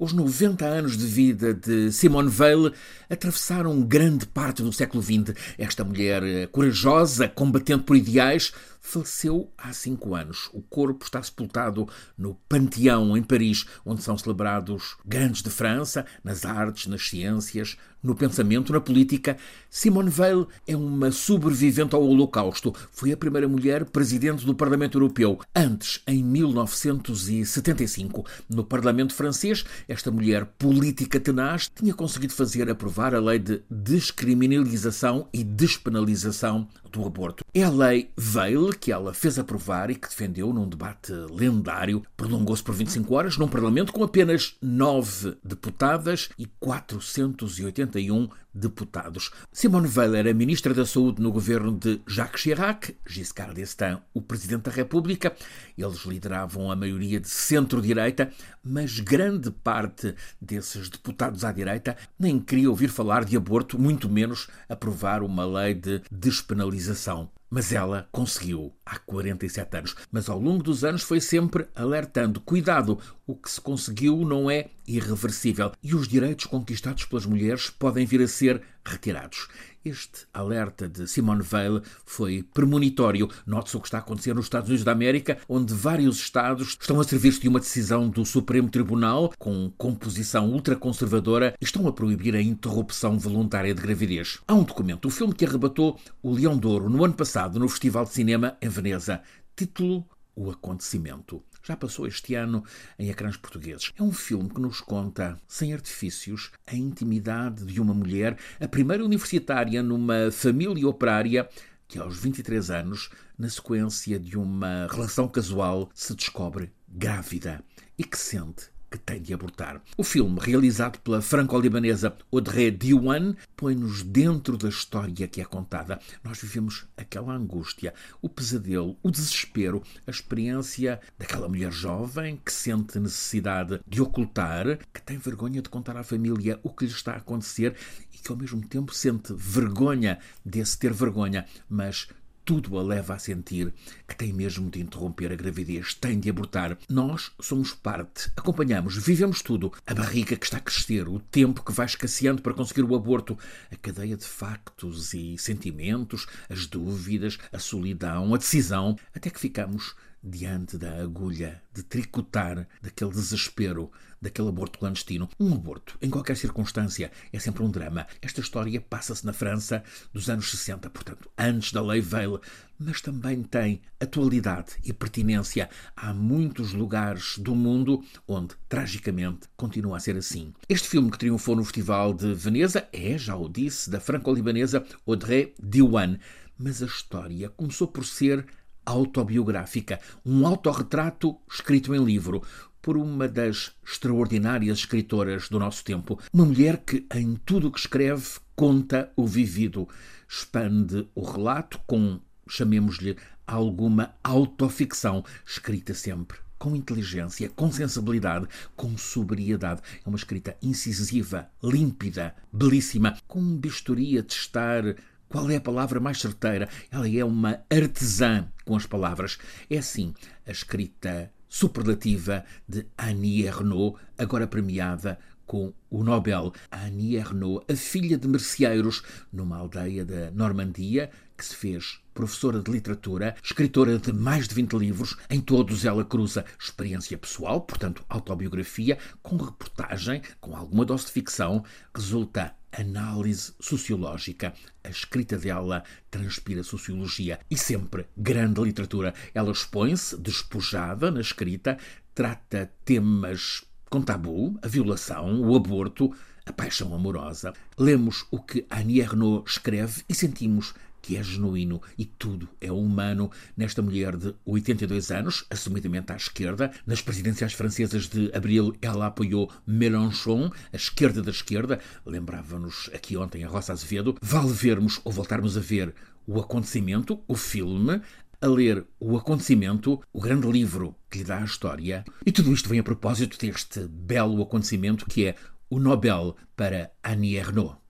Os 90 anos de vida de Simone Weil atravessaram grande parte do século XX. Esta mulher eh, corajosa, combatente por ideais, faleceu há cinco anos. O corpo está sepultado no Panteão, em Paris, onde são celebrados grandes de França, nas artes, nas ciências, no pensamento, na política. Simone Weil é uma sobrevivente ao Holocausto. Foi a primeira mulher presidente do Parlamento Europeu. Antes, em 1975, no Parlamento francês, esta mulher política tenaz tinha conseguido fazer aprovar a lei de descriminalização e despenalização do aborto. É a lei Veil que ela fez aprovar e que defendeu num debate lendário. Prolongou-se por 25 horas num Parlamento com apenas nove deputadas e 481 deputados. Simone Veil era ministra da Saúde no governo de Jacques Chirac, Giscard d'Estaing, o presidente da República. Eles lideravam a maioria de centro-direita, mas grande parte desses deputados à direita nem queria ouvir falar de aborto, muito menos aprovar uma lei de despenalização. Mas ela conseguiu há 47 anos. Mas ao longo dos anos foi sempre alertando: cuidado, o que se conseguiu não é irreversível e os direitos conquistados pelas mulheres podem vir a ser retirados. Este alerta de Simone Weil foi premonitório. Note-se o que está a acontecer nos Estados Unidos da América, onde vários estados estão a servir-se de uma decisão do Supremo Tribunal com composição ultraconservadora e estão a proibir a interrupção voluntária de gravidez. Há um documento, o filme que arrebatou o Leão de Ouro no ano passado no Festival de Cinema em Veneza. Título: O Acontecimento já passou este ano em ecrãs portugueses. É um filme que nos conta, sem artifícios, a intimidade de uma mulher, a primeira universitária numa família operária que aos 23 anos, na sequência de uma relação casual, se descobre grávida e que sente que tem de abortar. O filme, realizado pela franco-libanesa Audrey Diwan, põe-nos dentro da história que é contada. Nós vivemos aquela angústia, o pesadelo, o desespero, a experiência daquela mulher jovem que sente necessidade de ocultar, que tem vergonha de contar à família o que lhe está a acontecer e que ao mesmo tempo sente vergonha desse ter vergonha, mas tudo a leva a sentir que tem mesmo de interromper a gravidez, tem de abortar. Nós somos parte, acompanhamos, vivemos tudo. A barriga que está a crescer, o tempo que vai escasseando para conseguir o aborto, a cadeia de factos e sentimentos, as dúvidas, a solidão, a decisão, até que ficamos diante da agulha de tricotar daquele desespero, daquele aborto clandestino. Um aborto, em qualquer circunstância, é sempre um drama. Esta história passa-se na França dos anos 60, portanto, antes da Lei Veil, mas também tem atualidade e pertinência. Há muitos lugares do mundo onde, tragicamente, continua a ser assim. Este filme que triunfou no Festival de Veneza é, já o disse, da franco-libanesa Audrey Diwan. Mas a história começou por ser autobiográfica, um autorretrato escrito em livro por uma das extraordinárias escritoras do nosso tempo, uma mulher que em tudo o que escreve conta o vivido, expande o relato com, chamemos-lhe, alguma autoficção, escrita sempre com inteligência, com sensibilidade, com sobriedade. É uma escrita incisiva, límpida, belíssima, com um bisturi a testar qual é a palavra mais certeira? Ela é uma artesã com as palavras. É assim a escrita superlativa de Annie Ernaux, agora premiada com o Nobel. Annie Ernaux, a filha de merceeiros numa aldeia da Normandia, que se fez professora de literatura, escritora de mais de 20 livros, em todos ela cruza experiência pessoal, portanto autobiografia, com reportagem, com alguma dose de ficção, resulta análise sociológica. A escrita dela transpira sociologia e sempre grande literatura. Ela expõe-se despojada na escrita, trata temas com tabu, a violação, o aborto, a paixão amorosa. Lemos o que Annie Ernaux escreve e sentimos que é genuíno e tudo é humano nesta mulher de 82 anos, assumidamente à esquerda. Nas presidenciais francesas de abril, ela apoiou Mélenchon, a esquerda da esquerda. Lembrava-nos aqui ontem a Rosa Azevedo. Vale vermos ou voltarmos a ver o acontecimento, o filme, a ler O Acontecimento, o grande livro que lhe dá a história. E tudo isto vem a propósito deste belo acontecimento que é o Nobel para Annie Ernaux.